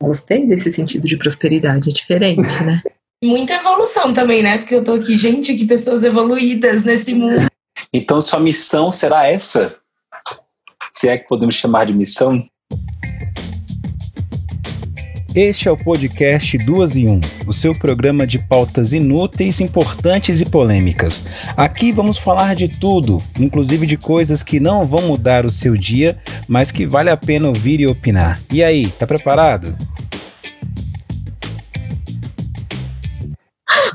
Gostei desse sentido de prosperidade, é diferente, né? Muita evolução também, né? Porque eu tô aqui, gente, que pessoas evoluídas nesse mundo. Então, sua missão será essa? Se é que podemos chamar de missão? Este é o podcast Duas em Um, o seu programa de pautas inúteis, importantes e polêmicas. Aqui vamos falar de tudo, inclusive de coisas que não vão mudar o seu dia, mas que vale a pena ouvir e opinar. E aí, tá preparado?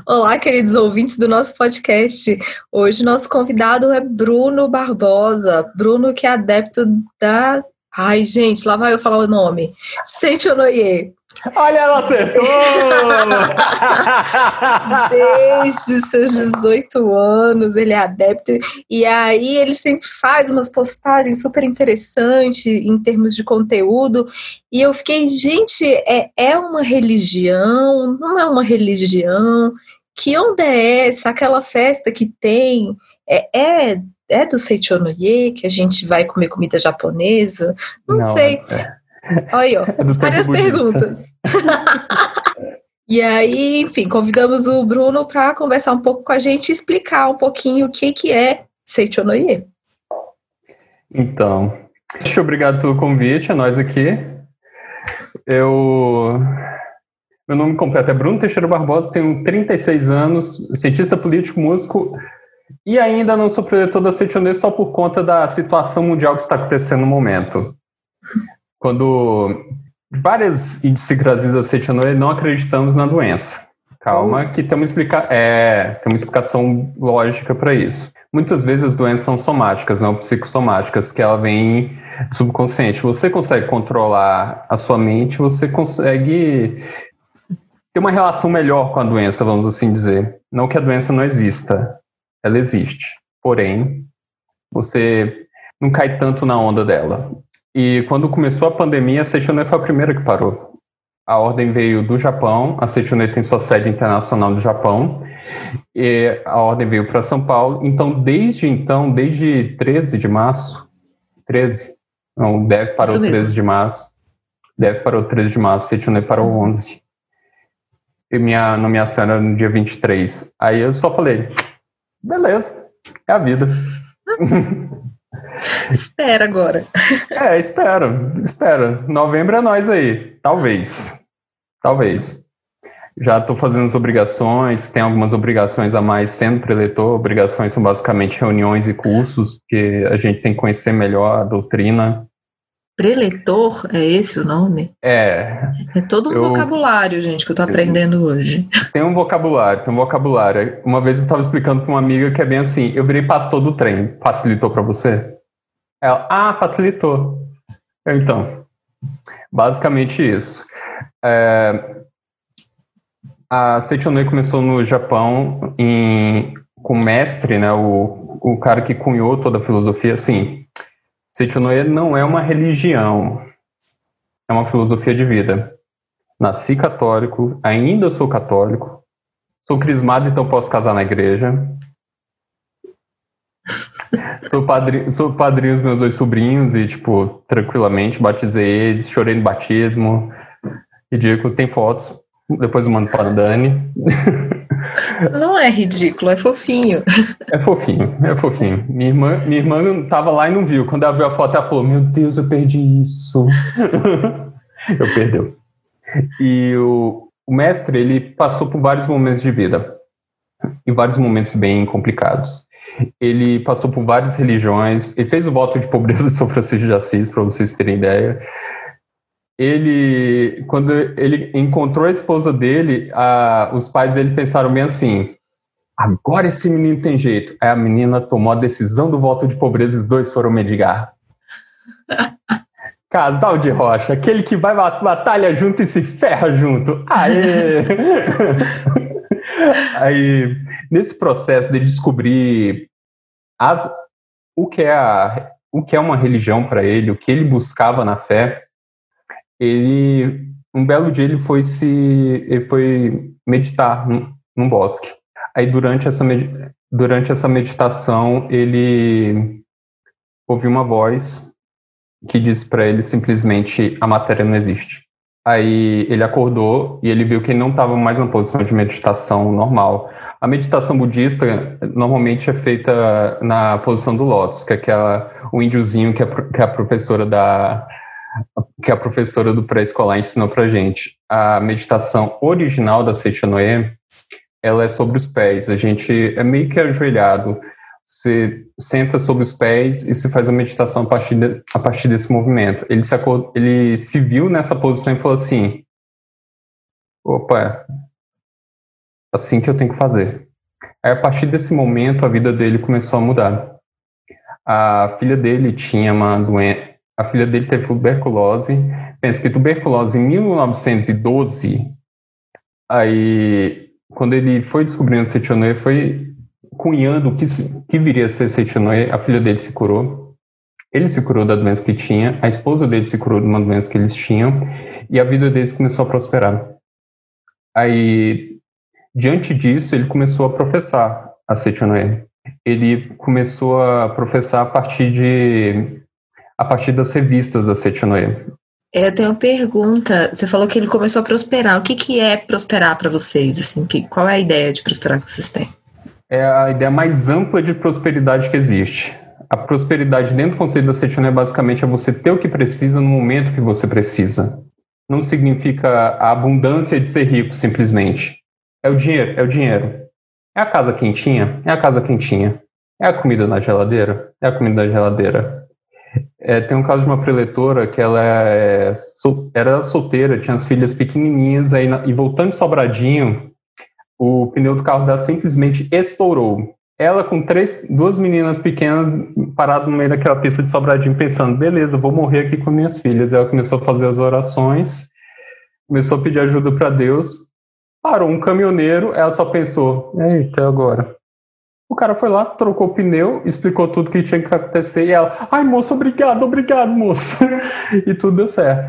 Olá, queridos ouvintes do nosso podcast. Hoje nosso convidado é Bruno Barbosa. Bruno que é adepto da Ai, gente, lá vai eu falar o nome. Seichonoye. Olha, ela acertou! Desde seus 18 anos, ele é adepto. E aí ele sempre faz umas postagens super interessantes em termos de conteúdo. E eu fiquei, gente, é, é uma religião? Não é uma religião? Que onda é essa? Aquela festa que tem? É, é, é do Seichonoye, que a gente vai comer comida japonesa? Não, Não sei. É. Olha aí, ó, é várias perguntas. e aí, enfim, convidamos o Bruno para conversar um pouco com a gente e explicar um pouquinho o que, que é Seichonoye. Então, muito obrigado pelo convite, a nós aqui. Eu. Meu nome completo é Bruno Teixeira Barbosa, tenho 36 anos, cientista político, músico, e ainda não sou projetor da Seichonoye só por conta da situação mundial que está acontecendo no momento quando várias idiosincrasias acetianoides não acreditamos na doença. Calma, que tem uma, explica é, tem uma explicação lógica para isso. Muitas vezes as doenças são somáticas, não psicossomáticas, que ela vem do subconsciente. Você consegue controlar a sua mente, você consegue ter uma relação melhor com a doença, vamos assim dizer. Não que a doença não exista, ela existe. Porém, você não cai tanto na onda dela. E quando começou a pandemia, a Seichonet foi a primeira que parou. A ordem veio do Japão, a Seichonet tem sua sede internacional no Japão, e a ordem veio para São Paulo. Então, desde então, desde 13 de março, 13, não, deve parou 13 de março, deve parou 13 de março, Seichonet parou 11. E minha nomeação era no dia 23. Aí eu só falei, beleza, é a vida. Espera agora. É, espera, espera. Novembro é nós aí. Talvez. Talvez. Já estou fazendo as obrigações, tem algumas obrigações a mais sendo preletor. Obrigações são basicamente reuniões e cursos, porque a gente tem que conhecer melhor a doutrina. Preletor, é esse o nome? É. É todo um eu, vocabulário, gente, que eu estou aprendendo hoje. Tem um vocabulário, tem um vocabulário. Uma vez eu estava explicando para uma amiga que é bem assim: eu virei pastor do trem. Facilitou para você? Ela, ah, facilitou. Então, basicamente isso. É, a Seichonei começou no Japão em, com o mestre, né, o, o cara que cunhou toda a filosofia. Assim, Seichonei não é uma religião, é uma filosofia de vida. Nasci católico, ainda sou católico, sou crismado, então posso casar na igreja sou, padrinho, sou padrinho dos meus dois sobrinhos e, tipo, tranquilamente batizei eles, chorei no batismo. Ridículo, tem fotos. Depois eu mando para a Dani. Não é ridículo, é fofinho. É fofinho, é fofinho. Minha irmã, minha irmã tava lá e não viu. Quando ela viu a foto, ela falou: Meu Deus, eu perdi isso. eu perdeu. E o, o mestre, ele passou por vários momentos de vida. E vários momentos bem complicados. Ele passou por várias religiões, ele fez o voto de pobreza de São Francisco de Assis, para vocês terem ideia. Ele, quando ele encontrou a esposa dele, a, os pais dele pensaram bem assim: agora esse menino tem jeito. Aí a menina tomou a decisão do voto de pobreza e os dois foram medigar. Casal de rocha, aquele que vai batalha junto e se ferra junto. Aê! Aí, nesse processo de descobrir as, o, que é a, o que é uma religião para ele, o que ele buscava na fé, ele um belo dia ele foi se ele foi meditar num, num bosque. Aí durante essa durante essa meditação ele ouviu uma voz que disse para ele simplesmente a matéria não existe. Aí ele acordou e ele viu que ele não estava mais na posição de meditação normal. A meditação budista normalmente é feita na posição do lótus, que é aquela, o índiozinho que a, que a professora da que a professora do pré-escolar ensinou pra gente. A meditação original da Seichonoe, ela é sobre os pés. A gente é meio que ajoelhado. Você senta sobre os pés e se faz a meditação a partir, de, a partir desse movimento. Ele se, ele se viu nessa posição e falou assim: opa, assim que eu tenho que fazer. Aí, a partir desse momento, a vida dele começou a mudar. A filha dele tinha uma doença. A filha dele teve tuberculose. Pensa que tuberculose em 1912. Aí, quando ele foi descobrindo Setionoe, foi cunhando o que, que viria a ser Seitonoe, a filha dele se curou. Ele se curou da doença que tinha, a esposa dele se curou de uma doença que eles tinham, e a vida deles começou a prosperar. Aí, diante disso, ele começou a professar a Seitonoe. Ele começou a professar a partir de a partir das revistas da Seitonoe. É, eu tenho uma pergunta. Você falou que ele começou a prosperar. O que, que é prosperar para vocês? Assim, que, qual é a ideia de prosperar que vocês têm? é a ideia mais ampla de prosperidade que existe. A prosperidade dentro do conceito da Setion é basicamente é você ter o que precisa no momento que você precisa. Não significa a abundância de ser rico, simplesmente. É o dinheiro, é o dinheiro. É a casa quentinha? É a casa quentinha. É a comida na geladeira? É a comida na geladeira. É, tem um caso de uma preletora que ela é, era solteira, tinha as filhas pequenininhas, aí, e voltando de Sobradinho, o pneu do carro dela simplesmente estourou. Ela com três, duas meninas pequenas parado no meio daquela pista de Sobradinho pensando, beleza, vou morrer aqui com minhas filhas. Ela começou a fazer as orações, começou a pedir ajuda para Deus. Parou um caminhoneiro, ela só pensou, eita, agora? O cara foi lá, trocou o pneu, explicou tudo que tinha que acontecer e ela, ai moço, obrigado, obrigado, moço. e tudo deu certo.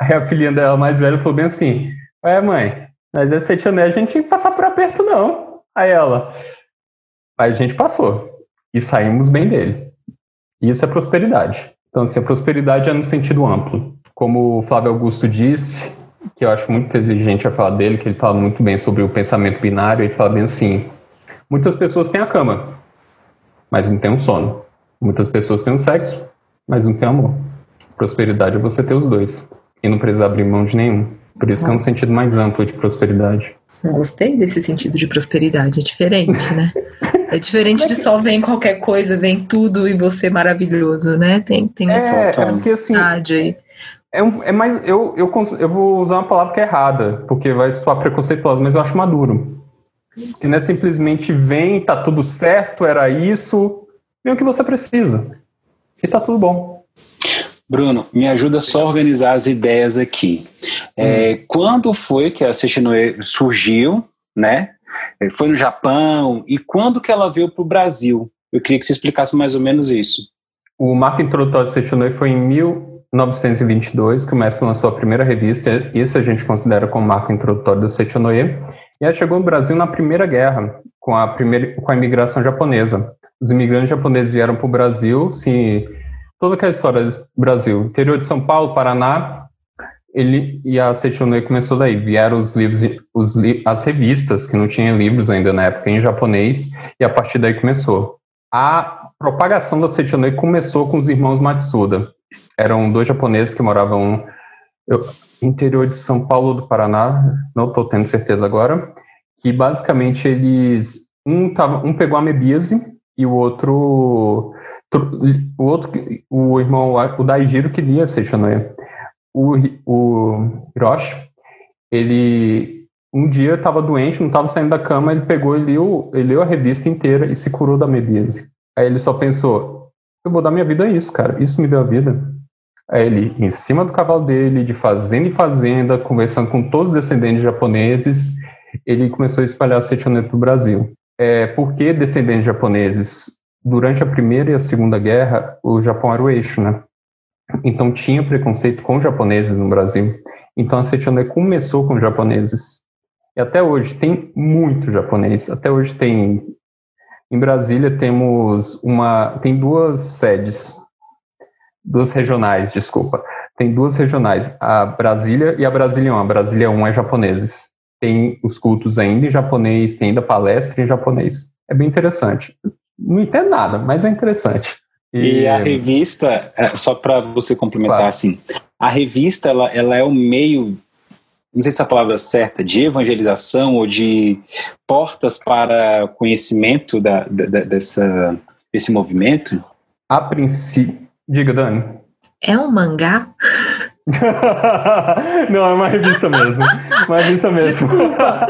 Aí a filhinha dela mais velha falou bem assim, é mãe, mas esse Etienne a gente tinha que passar por aperto, não. Aí ela. A gente passou. E saímos bem dele. Isso é prosperidade. Então, assim, a prosperidade é no sentido amplo. Como o Flávio Augusto disse, que eu acho muito inteligente a falar dele, que ele fala muito bem sobre o pensamento binário, ele fala bem assim: muitas pessoas têm a cama, mas não têm um sono. Muitas pessoas têm um sexo, mas não têm amor. Prosperidade é você ter os dois e não precisar abrir mão de nenhum. Por isso que é um sentido mais amplo de prosperidade. Gostei desse sentido de prosperidade, é diferente, né? É diferente de só vem qualquer coisa, vem tudo e você maravilhoso, né? Tem, tem é, essa é porque, assim, aí. É, um, é mais. Eu, eu, eu vou usar uma palavra que é errada, porque vai soar preconceituosa, mas eu acho maduro. Que não é simplesmente vem, tá tudo certo, era isso, vem o que você precisa. E tá tudo bom. Bruno, me ajuda só a organizar as ideias aqui. É, hum. Quando foi que a Seixinoe surgiu, né? É, foi no Japão e quando que ela veio para o Brasil? Eu queria que você explicasse mais ou menos isso. O marco introdutório de Seixinoe foi em 1922, que o Mestre lançou a primeira revista, isso a gente considera como marco introdutório do Seixinoe, e ela chegou no Brasil na Primeira Guerra, com a, primeira, com a imigração japonesa. Os imigrantes japoneses vieram para o Brasil, se toda aquela história do Brasil, interior de São Paulo, Paraná, ele e a Seichonei começou daí. Vieram os livros, os as revistas, que não tinham livros ainda na época em japonês, e a partir daí começou. A propagação da Seichonei começou com os irmãos Matsuda. Eram dois japoneses que moravam no interior de São Paulo do Paraná, não estou tendo certeza agora, que basicamente eles um, tava, um pegou a mebíase e o outro o outro, o irmão, o Daijiro queria ser Shonoe. O, o Hiroshi, ele um dia estava doente, não estava saindo da cama, ele pegou e leu, ele leu a revista inteira e se curou da mebíase. Aí ele só pensou, eu vou dar minha vida a isso, cara, isso me deu a vida. Aí ele, em cima do cavalo dele, de fazenda em fazenda, conversando com todos os descendentes japoneses, ele começou a espalhar Seichonen para o Brasil. É, por que descendentes japoneses? durante a Primeira e a Segunda Guerra, o Japão era o eixo, né? Então tinha preconceito com japoneses no Brasil. Então a Setioné começou com japoneses. E até hoje tem muito japonês. Até hoje tem em Brasília temos uma tem duas sedes, duas regionais, desculpa. tem duas regionais, a Brasília e a Brasília 1. A Brasília 1 é japoneses. Tem os cultos ainda em japonês, tem ainda palestra em japonês. É bem interessante. Não entendo nada, mas é interessante. E, e a revista, é, só para você complementar claro. assim, a revista ela, ela é o meio, não sei se a palavra é certa, de evangelização ou de portas para conhecimento da, da, dessa, desse movimento? A princípio. Diga, Dani. É um mangá? não, é uma revista mesmo. Uma revista mesmo. Desculpa.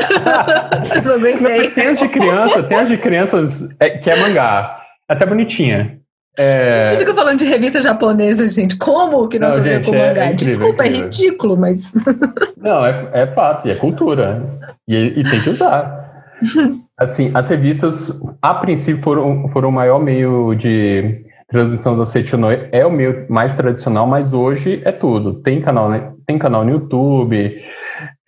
Não, tem as de criança, tem as de crianças é, que é mangá. Até bonitinha. É... A gente fica falando de revista japonesa, gente. Como que nós fazemos com é mangá? É incrível, Desculpa, é, é ridículo, mas. Não, é, é fato, e é cultura. E, e tem que usar. Assim, as revistas, a princípio, foram, foram o maior meio de transmissão do Setionoi. É o meio mais tradicional, mas hoje é tudo. Tem canal, né? tem canal no YouTube,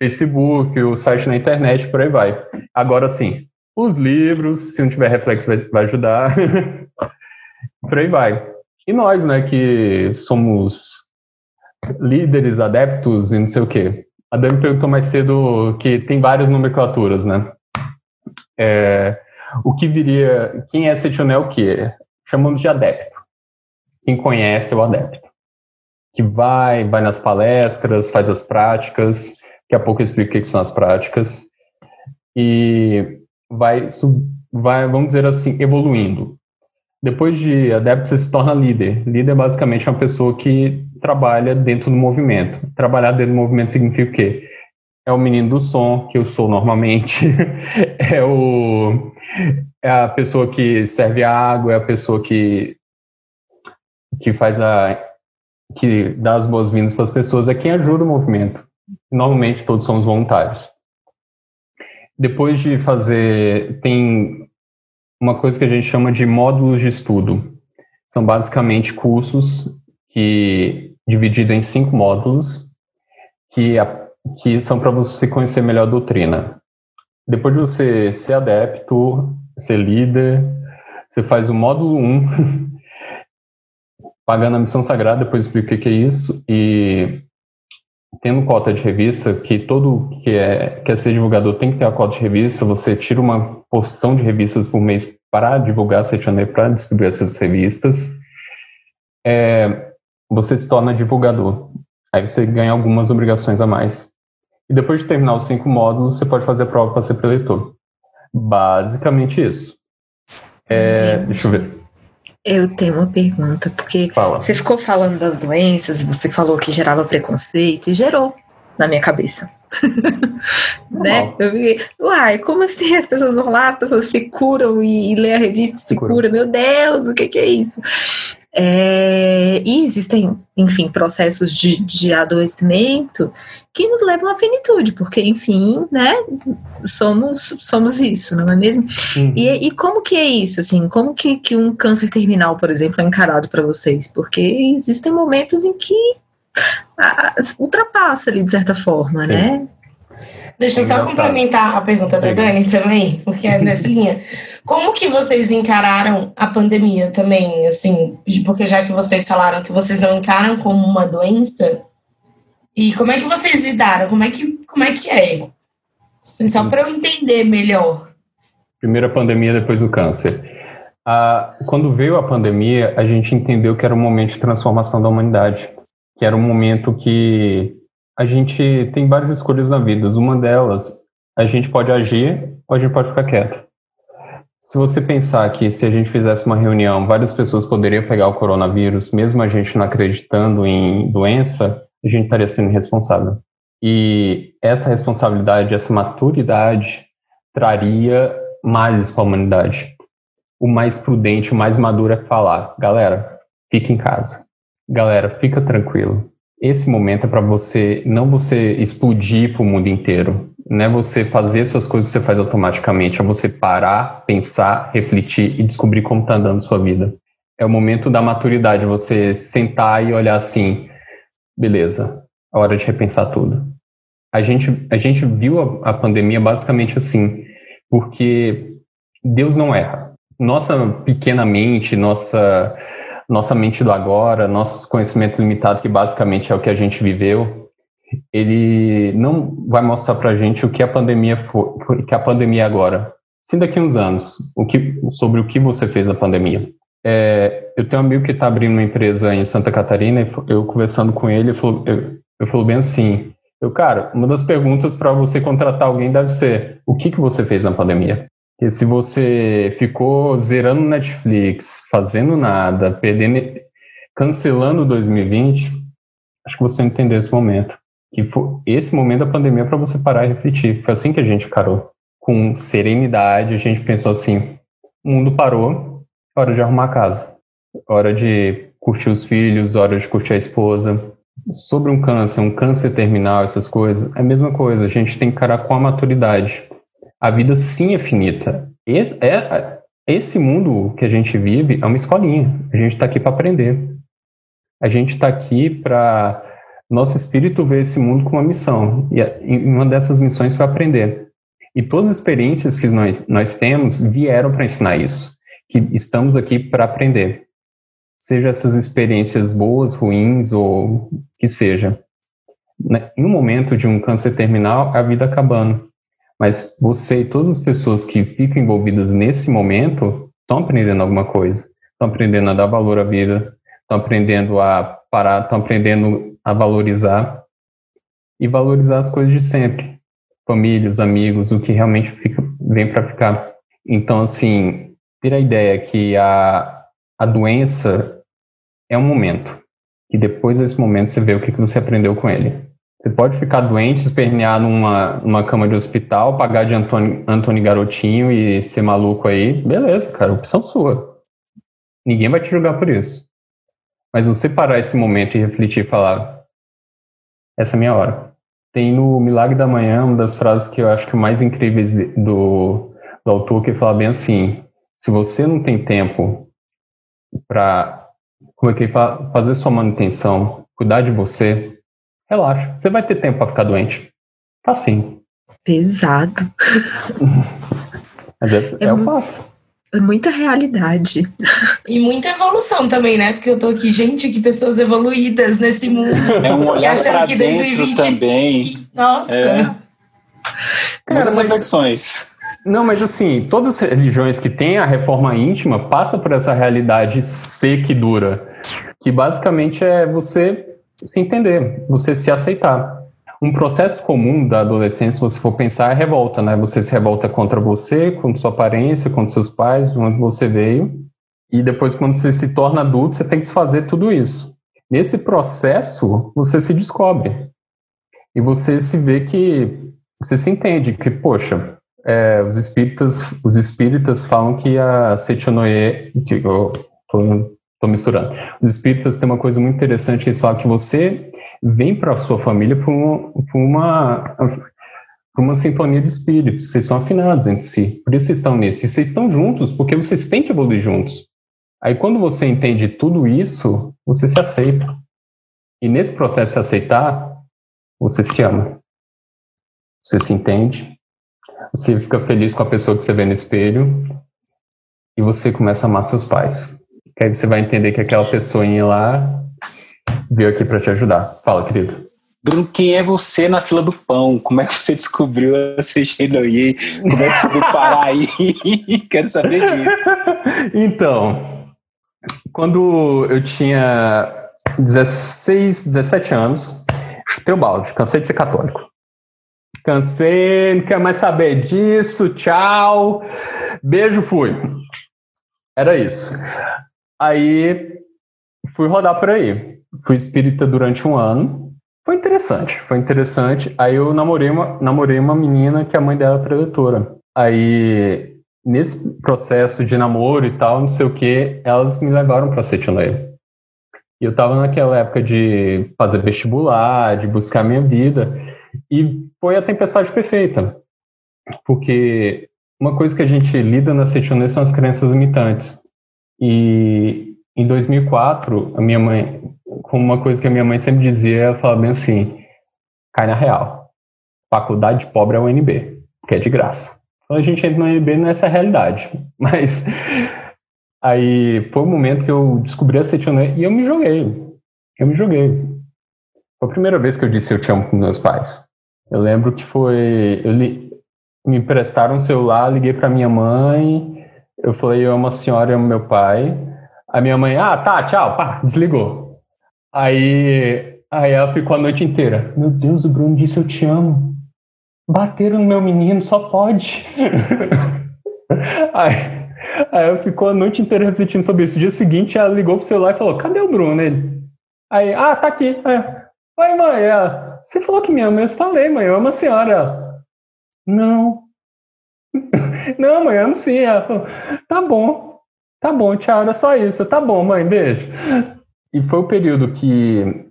Facebook, o site na internet, por aí vai. Agora, sim, os livros, se não tiver reflexo, vai, vai ajudar. Por aí vai. E nós, né, que somos líderes, adeptos e não sei o quê. A Dani perguntou mais cedo que tem várias nomenclaturas, né? É, o que viria, quem é setionel o quê? Chamamos de adepto. Quem conhece é o adepto. Que vai, vai nas palestras, faz as práticas, daqui a pouco eu explico o que são as práticas, e vai, vai, vamos dizer assim, evoluindo. Depois de adepto, você se torna líder. Líder basicamente é uma pessoa que trabalha dentro do movimento. Trabalhar dentro do movimento significa o quê? É o menino do som, que eu sou normalmente. é, o, é a pessoa que serve a água, é a pessoa que, que faz a. que dá as boas-vindas para as pessoas, é quem ajuda o movimento. Normalmente todos somos voluntários. Depois de fazer. Tem uma coisa que a gente chama de módulos de estudo. São basicamente cursos que divididos em cinco módulos que, a, que são para você conhecer melhor a doutrina. Depois de você ser adepto, ser líder, você faz o módulo 1, pagando a missão sagrada, depois explico o que é isso, e tendo cota de revista, que todo que é quer ser divulgador tem que ter a cota de revista, você tira uma porção de revistas por mês para divulgar Setionê, para distribuir essas revistas, é, você se torna divulgador. Aí você ganha algumas obrigações a mais. E depois de terminar os cinco módulos, você pode fazer a prova para ser preletor. Basicamente isso. É, deixa eu ver. Eu tenho uma pergunta, porque Fala. você ficou falando das doenças, você falou que gerava preconceito, e gerou na minha cabeça. né? Eu vi, uai, como assim as pessoas vão lá, as pessoas se curam e, e lê a revista se, se cura. Meu Deus, o que, que é isso? É, e existem, enfim, processos de, de adoecimento que nos levam à finitude, porque, enfim, né, somos, somos isso, não é mesmo? Uhum. E, e como que é isso, assim, como que, que um câncer terminal, por exemplo, é encarado para vocês? Porque existem momentos em que a, ultrapassa ali, de certa forma, Sim. né? Deixa eu só complementar a pergunta da Dani também, porque é nessa linha. Como que vocês encararam a pandemia também, assim, porque já que vocês falaram que vocês não encaram como uma doença, e como é que vocês lidaram? Como é que, como é, que é? Assim, só para eu entender melhor. Primeira pandemia depois do câncer. Ah, quando veio a pandemia, a gente entendeu que era um momento de transformação da humanidade, que era um momento que a gente tem várias escolhas na vida. Uma delas, a gente pode agir ou a gente pode ficar quieto. Se você pensar que se a gente fizesse uma reunião, várias pessoas poderiam pegar o coronavírus, mesmo a gente não acreditando em doença, a gente estaria sendo responsável. E essa responsabilidade, essa maturidade, traria males para a humanidade. O mais prudente, o mais maduro é falar: galera, fica em casa. Galera, fica tranquilo esse momento é para você não você explodir para o mundo inteiro, não é você fazer suas coisas você faz automaticamente, é você parar, pensar, refletir e descobrir como está andando sua vida. É o momento da maturidade, você sentar e olhar assim, beleza, é hora de repensar tudo. A gente, a gente viu a, a pandemia basicamente assim, porque Deus não erra. Nossa pequena mente, nossa nossa mente do agora, nosso conhecimento limitado, que basicamente é o que a gente viveu, ele não vai mostrar para a gente o que a pandemia foi, que a pandemia é agora. Sim, daqui a uns anos, o que, sobre o que você fez na pandemia. É, eu tenho um amigo que está abrindo uma empresa em Santa Catarina, e eu conversando com ele, eu falo, eu, eu bem assim, eu, cara, uma das perguntas para você contratar alguém deve ser, o que, que você fez na pandemia? Porque se você ficou zerando Netflix, fazendo nada, perdendo, cancelando 2020, acho que você entendeu esse momento. Que foi esse momento da pandemia para você parar e refletir. Foi assim que a gente encarou. Com serenidade, a gente pensou assim: o mundo parou, hora de arrumar a casa, hora de curtir os filhos, hora de curtir a esposa. Sobre um câncer, um câncer terminal, essas coisas, é a mesma coisa. A gente tem que encarar com a maturidade. A vida sim é finita. Esse, é, esse mundo que a gente vive é uma escolinha. A gente está aqui para aprender. A gente está aqui para nosso espírito vê esse mundo com uma missão, e uma dessas missões foi aprender. E todas as experiências que nós, nós temos vieram para ensinar isso, que estamos aqui para aprender. Seja essas experiências boas, ruins ou que seja. Em um momento de um câncer terminal, a vida acabando. Mas você e todas as pessoas que ficam envolvidas nesse momento estão aprendendo alguma coisa. Estão aprendendo a dar valor à vida, estão aprendendo a parar, estão aprendendo a valorizar e valorizar as coisas de sempre. Família, os amigos, o que realmente fica, vem para ficar. Então, assim, ter a ideia que a, a doença é um momento, e depois desse momento você vê o que, que você aprendeu com ele. Você pode ficar doente, espernear numa, numa cama de hospital, pagar de Antônio, Garotinho e ser maluco aí, beleza, cara, opção sua. Ninguém vai te julgar por isso. Mas você parar esse momento e refletir e falar, essa é a minha hora. Tem no Milagre da Manhã uma das frases que eu acho que mais incríveis do, do autor, que fala bem assim: se você não tem tempo para como é que fala, fazer sua manutenção, cuidar de você, relaxa. Você vai ter tempo para ficar doente. Tá sim. Pesado. Mas é, é, é o fato. Muita realidade. E muita evolução também, né? Porque eu tô aqui, gente, que pessoas evoluídas nesse mundo. É um olhar para dentro 2020, também. Que, nossa. É. Muitas mas, reflexões. Não, mas assim, todas as religiões que têm a reforma íntima passam por essa realidade seca e dura, que basicamente é você se entender, você se aceitar. Um processo comum da adolescência, se você for pensar, é revolta, né? Você se revolta contra você, contra sua aparência, contra seus pais, de onde você veio. E depois, quando você se torna adulto, você tem que desfazer tudo isso. Nesse processo, você se descobre. E você se vê que. Você se entende que, poxa, é, os espíritas os espíritas falam que a Seichonoye. Que eu tô, tô misturando. Os espíritas têm uma coisa muito interessante, eles falam que você vem para a sua família por uma, por uma, por uma sintonia de espírito. Vocês são afinados entre si. Por isso vocês estão nesse. E vocês estão juntos, porque vocês têm que evoluir juntos. Aí quando você entende tudo isso, você se aceita. E nesse processo de se aceitar, você se ama. Você se entende. Você fica feliz com a pessoa que você vê no espelho. E você começa a amar seus pais. Que aí você vai entender que aquela pessoinha lá veio aqui para te ajudar. Fala, querido. Bruno, quem é você na fila do pão? Como é que você descobriu a CGNOI? Como é que você veio parar aí? Quero saber disso. Então, quando eu tinha 16, 17 anos, chutei o balde, cansei de ser católico. Cansei, não quero mais saber disso, tchau. Beijo, fui. Era isso. Aí fui rodar por aí fui espírita durante um ano. Foi interessante, foi interessante. Aí eu namorei uma, namorei uma menina que a mãe dela é preletora. Aí, nesse processo de namoro e tal, não sei o que, elas me levaram para Setioneiro. E eu estava naquela época de fazer vestibular, de buscar minha vida. E foi a tempestade perfeita. Porque uma coisa que a gente lida na Setioneiro são as crenças limitantes. E em 2004, a minha mãe, como uma coisa que a minha mãe sempre dizia, ela falava bem assim, cai na real. Faculdade pobre é UNB, que é de graça. Então a gente entra no UNB nessa realidade. Mas Aí foi o momento que eu descobri a Setionê e eu me joguei. Eu me joguei. Foi a primeira vez que eu disse eu te amo com meus pais. Eu lembro que foi. Eu li, me emprestaram um celular, liguei para minha mãe. Eu falei, eu amo a senhora e amo meu pai. A minha mãe, ah, tá, tchau, pá, desligou. Aí, aí ela ficou a noite inteira. Meu Deus, o Bruno disse eu te amo. Bateram no meu menino, só pode. aí, aí ela ficou a noite inteira refletindo sobre isso. No dia seguinte, ela ligou pro celular e falou: Cadê o Bruno? Ele, aí, ah, tá aqui. Aí, Oi, mãe, ela, você falou que me ama. Eu falei, mãe, eu amo a senhora. Não. não, mãe, eu amo sim. Ela falou, tá bom. Tá bom, tchau, era só isso. Tá bom, mãe, beijo. E foi o período que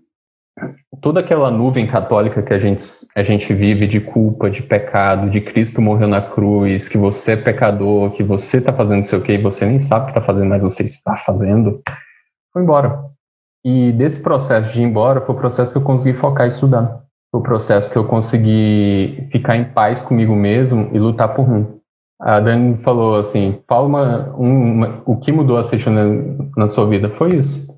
toda aquela nuvem católica que a gente, a gente vive de culpa, de pecado, de Cristo morreu na cruz, que você é pecador, que você está fazendo não sei o que e você nem sabe o que está fazendo, mas você está fazendo, foi embora. E desse processo de ir embora foi o processo que eu consegui focar e estudar. Foi o processo que eu consegui ficar em paz comigo mesmo e lutar por mim. A Dani falou assim, fala uma, uma, o que mudou a sexta na, na sua vida? Foi isso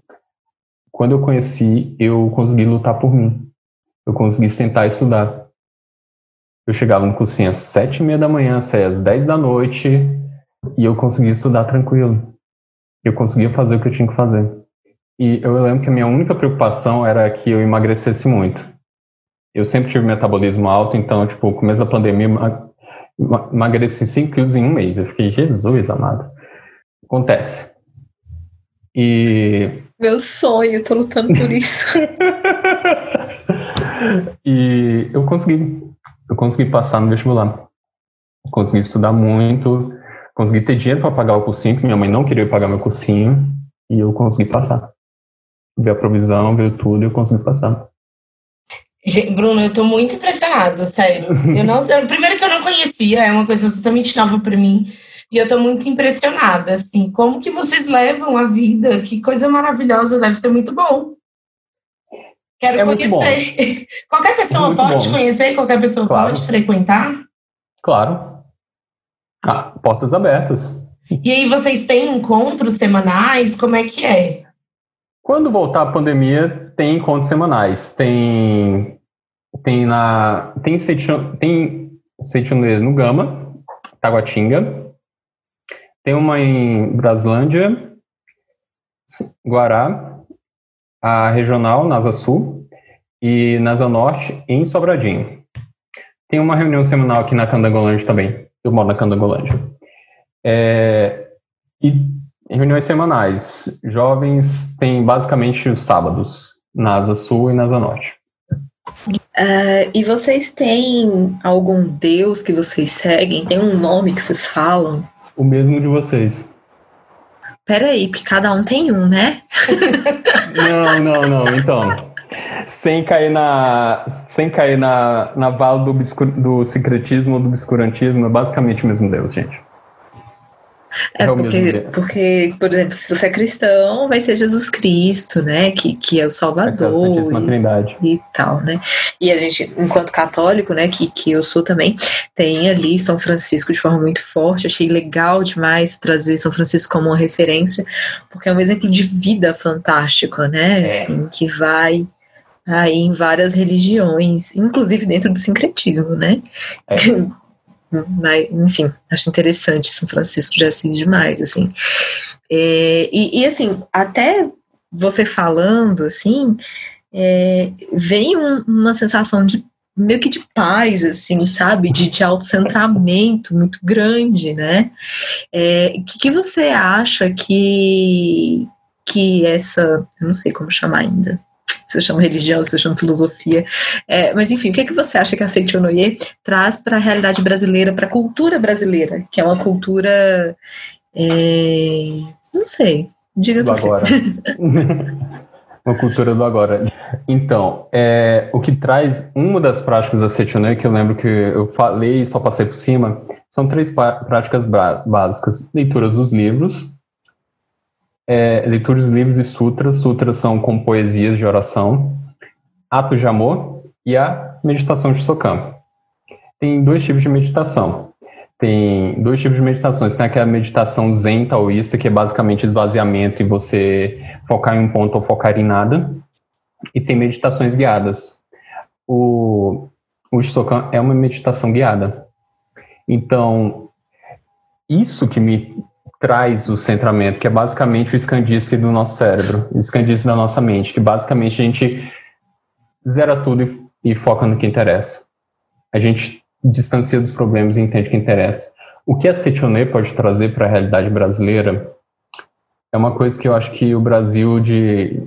quando eu conheci, eu consegui lutar por mim. Eu consegui sentar e estudar. Eu chegava no cursinho às sete e meia da manhã, saía às dez da noite e eu conseguia estudar tranquilo. Eu conseguia fazer o que eu tinha que fazer. E eu lembro que a minha única preocupação era que eu emagrecesse muito. Eu sempre tive metabolismo alto, então, tipo, começo da pandemia, emagreci 5 quilos em um mês. Eu fiquei, Jesus amado. Acontece. E meu sonho, tô lutando por isso. e eu consegui. Eu consegui passar no vestibular. Consegui estudar muito, consegui ter dinheiro para pagar o cursinho, porque minha mãe não queria pagar meu cursinho, e eu consegui passar. Veio a provisão, veio tudo, e eu consegui passar. Bruno, eu tô muito impressionada, sério. Eu não, primeiro que eu não conhecia, é uma coisa totalmente nova para mim. E eu estou muito impressionada, assim, como que vocês levam a vida? Que coisa maravilhosa, deve ser muito bom. Quero é conhecer. Qualquer pessoa é pode bom. conhecer, qualquer pessoa claro. pode frequentar? Claro. Ah, portas abertas. E aí vocês têm encontros semanais? Como é que é? Quando voltar a pandemia, tem encontros semanais. Tem tem na tem tem setionês no Gama, Taguatinga, tem uma em Braslândia, Guará, a regional, Nasa Sul, e Nasa Norte, em Sobradinho. Tem uma reunião semanal aqui na Candangolândia também. Eu moro na Candangolândia. É, e reuniões semanais. Jovens têm basicamente os sábados, Nasa Sul e Nasa Norte. Uh, e vocês têm algum deus que vocês seguem? Tem um nome que vocês falam? O mesmo de vocês. Peraí, porque cada um tem um, né? não, não, não. Então, sem cair na, sem cair na, na vala do, do secretismo ou do obscurantismo, é basicamente o mesmo Deus, gente. É, é porque, porque, por exemplo, se você é cristão, vai ser Jesus Cristo, né? Que, que é o Salvador. Trindade. E tal, né? E a gente, enquanto católico, né, que, que eu sou também, tem ali São Francisco de forma muito forte. Achei legal demais trazer São Francisco como uma referência, porque é um exemplo de vida fantástico, né? É. Assim, que vai aí em várias religiões, inclusive dentro do sincretismo, né? É. Mas, enfim, acho interessante São Francisco de Assis demais, assim. É, e, e, assim, até você falando, assim, é, vem um, uma sensação de meio que de paz, assim, sabe? De, de autocentramento muito grande, né? O é, que, que você acha que, que essa, eu não sei como chamar ainda, você chama religião, você chama filosofia. É, mas enfim, o que, é que você acha que a Seichonoye traz para a realidade brasileira, para a cultura brasileira, que é uma cultura. É, não sei, diga do você. agora. uma cultura do agora. Então, é, o que traz uma das práticas da Seichonoye, que eu lembro que eu falei e só passei por cima, são três práticas básicas: leitura dos livros, é, leituras de livros e sutras. Sutras são com poesias de oração, atos de amor e a meditação de Sokan. Tem dois tipos de meditação. tem dois tipos de meditações. Tem aquela meditação zen taoísta, que é basicamente esvaziamento e você focar em um ponto ou focar em nada. E tem meditações guiadas. O, o é uma meditação guiada. Então, isso que me traz o centramento, que é basicamente o escandice do nosso cérebro, o escandice da nossa mente, que basicamente a gente zera tudo e, e foca no que interessa. A gente distancia dos problemas e entende o que interessa. O que a Setionê pode trazer para a realidade brasileira é uma coisa que eu acho que o Brasil de,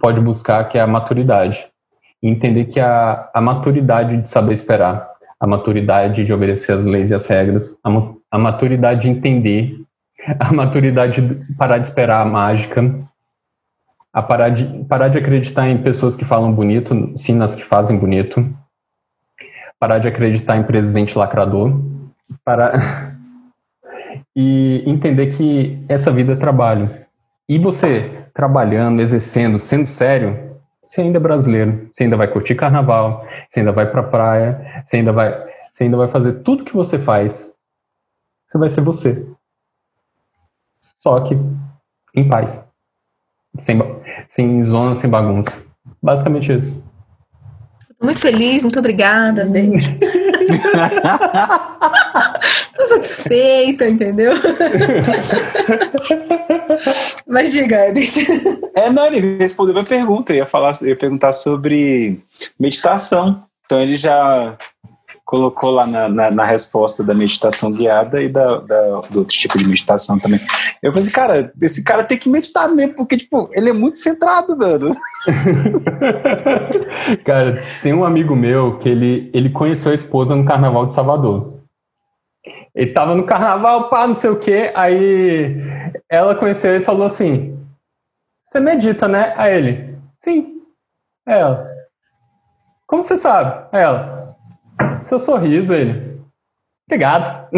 pode buscar, que é a maturidade. E entender que a, a maturidade de saber esperar, a maturidade de obedecer as leis e as regras, a, a maturidade de entender, a maturidade de parar de esperar a mágica, a parar de, parar de acreditar em pessoas que falam bonito, sim nas que fazem bonito, parar de acreditar em presidente lacrador, para e entender que essa vida é trabalho. E você trabalhando, exercendo, sendo sério, você ainda é brasileiro, você ainda vai curtir carnaval, você ainda vai pra praia, você ainda vai, você ainda vai fazer tudo que você faz. Você vai ser você. Só que em paz. Sem, sem zona, sem bagunça. Basicamente isso. Muito feliz, muito obrigada, beijo. Tô satisfeita, entendeu? Mas diga, Herbert. É, não, ele respondeu a pergunta. Eu ia, falar, eu ia perguntar sobre meditação. Então ele já colocou lá na, na, na, resposta da meditação guiada e da, da, do outro tipo de meditação também. Eu falei assim, cara, esse cara tem que meditar mesmo, porque, tipo, ele é muito centrado, mano. cara, tem um amigo meu que ele, ele conheceu a esposa no Carnaval de Salvador. Ele tava no carnaval, pá, não sei o quê, aí ela conheceu ele e falou assim, você medita, né? A ele, sim. Ela, como você sabe? Ela, seu sorriso, ele. Obrigado.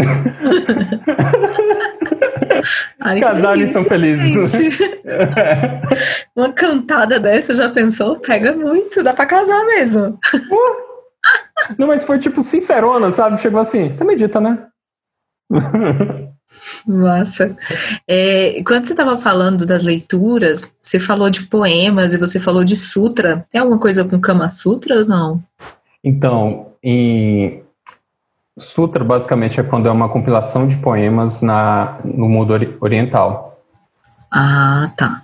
Os casais estão felizes. Uma cantada dessa, já pensou? Pega muito, dá pra casar mesmo. Não, mas foi tipo sincerona, sabe? Chegou assim, você medita, né? Nossa. É, quando você estava falando das leituras, você falou de poemas e você falou de sutra. Tem alguma coisa com Kama Sutra ou não? Então, em Sutra, basicamente, é quando é uma compilação de poemas na, no mundo oriental. Ah, tá.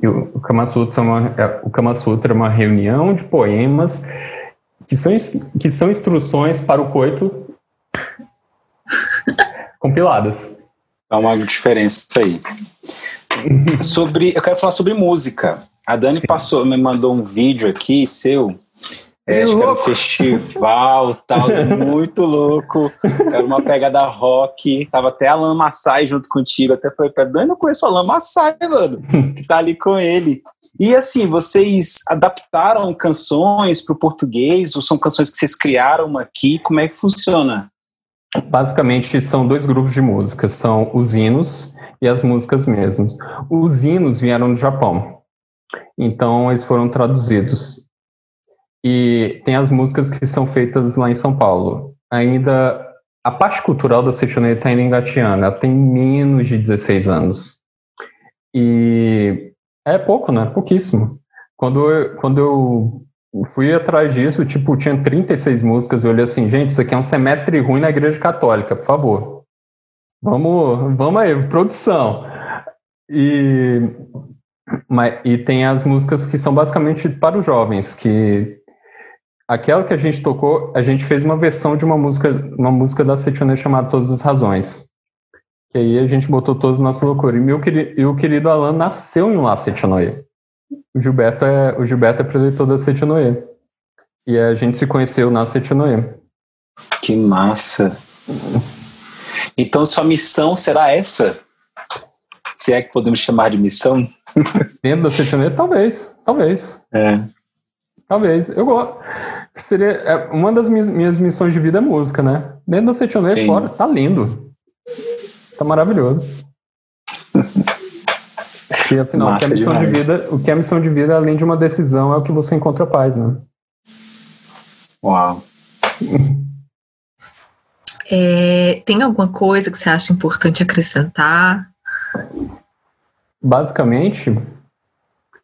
E o, o, Kama Sutra é uma, é, o Kama Sutra é uma reunião de poemas que são, que são instruções para o coito compiladas. Há uma diferença aí. sobre, eu quero falar sobre música. A Dani Sim. passou, me mandou um vídeo aqui seu é, acho que era um festival, tal, muito louco. Era uma pegada rock. Tava até Alan Massai junto contigo. Até falei pra Dani, eu conheço o Alan Massai, mano, que tá ali com ele. E assim, vocês adaptaram canções pro português? Ou são canções que vocês criaram aqui? Como é que funciona? Basicamente, são dois grupos de músicas. São os hinos e as músicas mesmo. Os hinos vieram do Japão. Então, eles foram traduzidos. E tem as músicas que são feitas lá em São Paulo. Ainda a parte cultural da Setioneta está ainda engateando. Ela tem menos de 16 anos. E é pouco, né? Pouquíssimo. Quando eu, quando eu fui atrás disso, tipo, tinha 36 músicas. Eu olhei assim, gente, isso aqui é um semestre ruim na Igreja Católica, por favor. Vamos, vamos aí, produção. E, mas, e tem as músicas que são basicamente para os jovens, que Aquela que a gente tocou, a gente fez uma versão de uma música, uma música da Setionê chamada Todas as Razões. Que aí a gente botou todos os nossos loucura. E, meu, e o querido Alan nasceu em La Setionê. O Gilberto é o Gilberto é preletor da Setionê. E a gente se conheceu na Setionê. Que massa! Então sua missão será essa? Se é que podemos chamar de missão? Dentro da Setionê, talvez, talvez. É. Talvez. Eu gosto. Seria, é, uma das minhas, minhas missões de vida é música, né? Dentro da Setionê fora, tá lindo. Tá maravilhoso. e afinal, o que, é missão de vida, o que é missão de vida, além de uma decisão, é o que você encontra paz, né? Uau. É, tem alguma coisa que você acha importante acrescentar? Basicamente,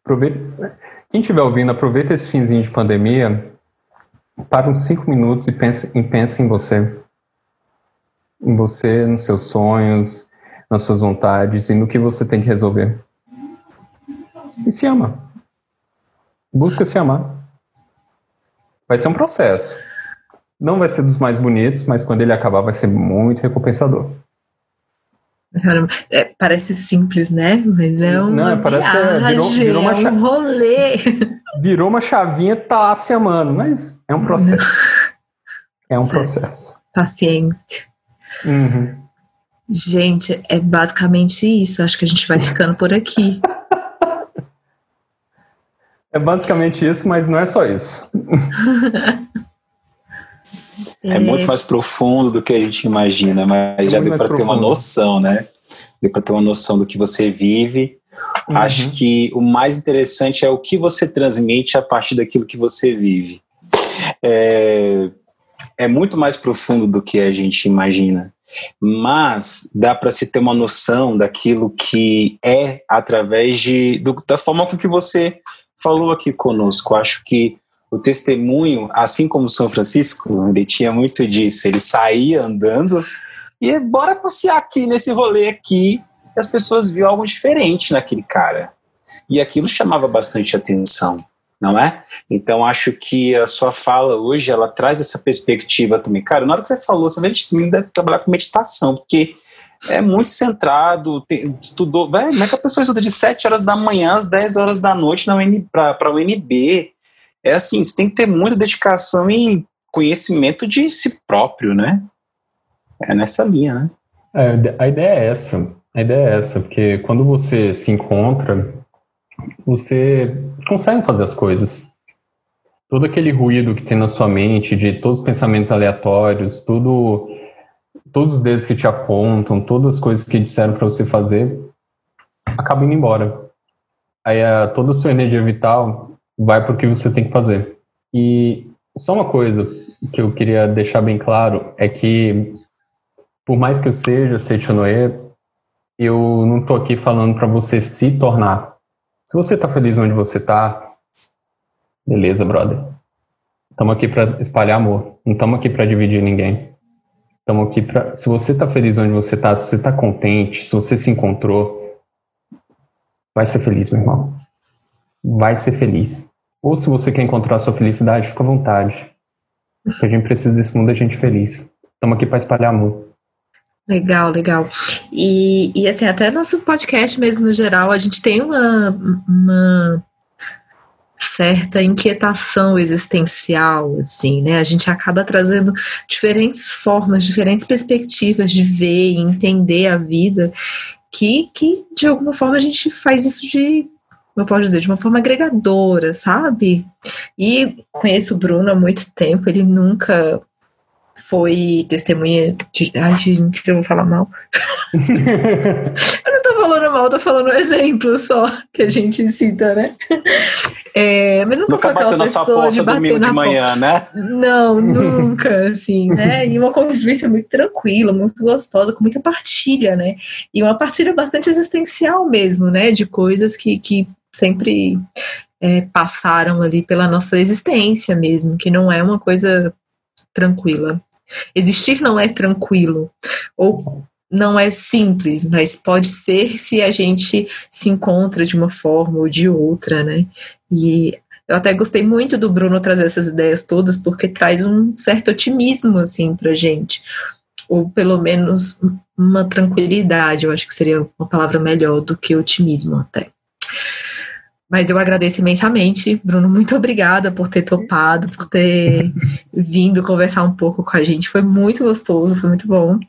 aproveita, quem estiver ouvindo, aproveita esse finzinho de pandemia, para uns cinco minutos e pense, e pense em você. Em você, nos seus sonhos, nas suas vontades e no que você tem que resolver. E se ama. Busca se amar. Vai ser um processo. Não vai ser dos mais bonitos, mas quando ele acabar vai ser muito recompensador. É, parece simples, né? Mas é uma Não, parece viagem, que virou, virou uma é um rolê. Virou uma chavinha, tá se amando, mas é um processo. É um processo. Paciência. Uhum. Gente, é basicamente isso. Acho que a gente vai ficando por aqui. É basicamente isso, mas não é só isso. É, é muito mais profundo do que a gente imagina, mas é já deu para ter uma noção, né? Deu para ter uma noção do que você vive. Uhum. Acho que o mais interessante é o que você transmite a partir daquilo que você vive. É, é muito mais profundo do que a gente imagina mas dá para se ter uma noção daquilo que é através de, do, da forma com que você falou aqui conosco. Acho que o testemunho, assim como São Francisco, ele tinha muito disso. Ele saía andando e bora passear aqui nesse rolê aqui. E as pessoas viam algo diferente naquele cara. E aquilo chamava bastante atenção, não é? Então acho que a sua fala hoje ela traz essa perspectiva também. Cara, na hora que você falou, você deve trabalhar com meditação, porque é muito centrado, tem, estudou. Como é que a pessoa estuda de 7 horas da manhã às 10 horas da noite para o UNB? É assim, você tem que ter muita dedicação e conhecimento de si próprio, né? É nessa linha, né? É, a ideia é essa. A ideia é essa, porque quando você se encontra, você consegue fazer as coisas. Todo aquele ruído que tem na sua mente, de todos os pensamentos aleatórios, tudo todos os dedos que te apontam, todas as coisas que disseram para você fazer, acabam indo embora. Aí a, toda a sua energia vital vai para o que você tem que fazer. E só uma coisa que eu queria deixar bem claro é que, por mais que eu seja Seichonoe, eu não estou aqui falando para você se tornar. Se você está feliz onde você está, beleza, brother. Estamos aqui para espalhar amor. Não estamos aqui para dividir ninguém. Estamos aqui para. Se você está feliz onde você está, se você está contente, se você se encontrou, vai ser feliz, meu irmão. Vai ser feliz. Ou se você quer encontrar a sua felicidade, fica à vontade. Porque a gente precisa desse mundo de gente feliz. Estamos aqui para espalhar amor. Legal, legal. E, e assim, até nosso podcast mesmo no geral, a gente tem uma, uma certa inquietação existencial, assim, né? A gente acaba trazendo diferentes formas, diferentes perspectivas de ver e entender a vida, que, que de alguma forma a gente faz isso de, eu posso dizer, de uma forma agregadora, sabe? E conheço o Bruno há muito tempo, ele nunca foi testemunha de. Ai, gente, eu vou falar mal. eu não tô falando mal, tô falando um exemplo só que a gente cita, né? É, mas nunca, nunca foi aquela pessoa de bater na de manhã, porta. né? Não, nunca, assim, né? E uma convivência muito tranquila, muito gostosa, com muita partilha, né? E uma partilha bastante existencial mesmo, né? De coisas que, que sempre é, passaram ali pela nossa existência mesmo, que não é uma coisa tranquila. Existir não é tranquilo, ou não é simples, mas pode ser se a gente se encontra de uma forma ou de outra, né? E eu até gostei muito do Bruno trazer essas ideias todas, porque traz um certo otimismo, assim, pra gente. Ou pelo menos uma tranquilidade, eu acho que seria uma palavra melhor do que otimismo até. Mas eu agradeço imensamente, Bruno. Muito obrigada por ter topado, por ter vindo conversar um pouco com a gente. Foi muito gostoso, foi muito bom.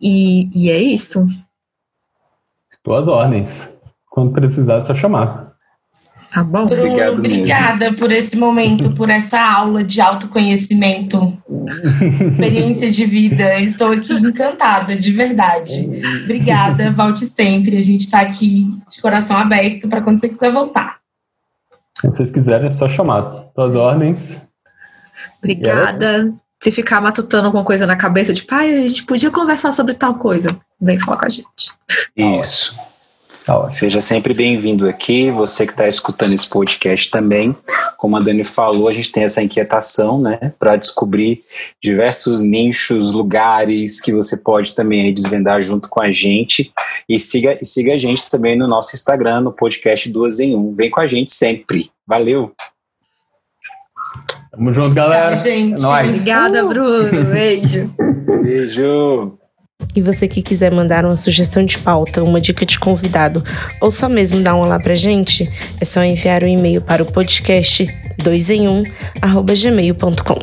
E, e é isso. Estou às ordens. Quando precisar, é só chamar. Tá bom. Bruno, Obrigado obrigada mesmo. por esse momento, por essa aula de autoconhecimento, experiência de vida. Estou aqui encantada, de verdade. Obrigada, volte sempre. A gente está aqui de coração aberto para quando você quiser voltar. Se vocês quiserem, é só chamar. Tuas ordens. Obrigada. Se ficar matutando alguma coisa na cabeça, tipo, ah, a gente podia conversar sobre tal coisa, vem falar com a gente. Isso. Seja sempre bem-vindo aqui, você que está escutando esse podcast também. Como a Dani falou, a gente tem essa inquietação, né, para descobrir diversos nichos, lugares que você pode também desvendar junto com a gente. E siga, e siga a gente também no nosso Instagram, no podcast Duas em Um. Vem com a gente sempre. Valeu! Tamo junto, galera. Tchau, gente. É nóis. Obrigada, Bruno. Beijo. Beijo! E você que quiser mandar uma sugestão de pauta, uma dica de convidado, ou só mesmo dar um olá pra gente, é só enviar um e-mail para o podcast 2 em 1 gmail.com.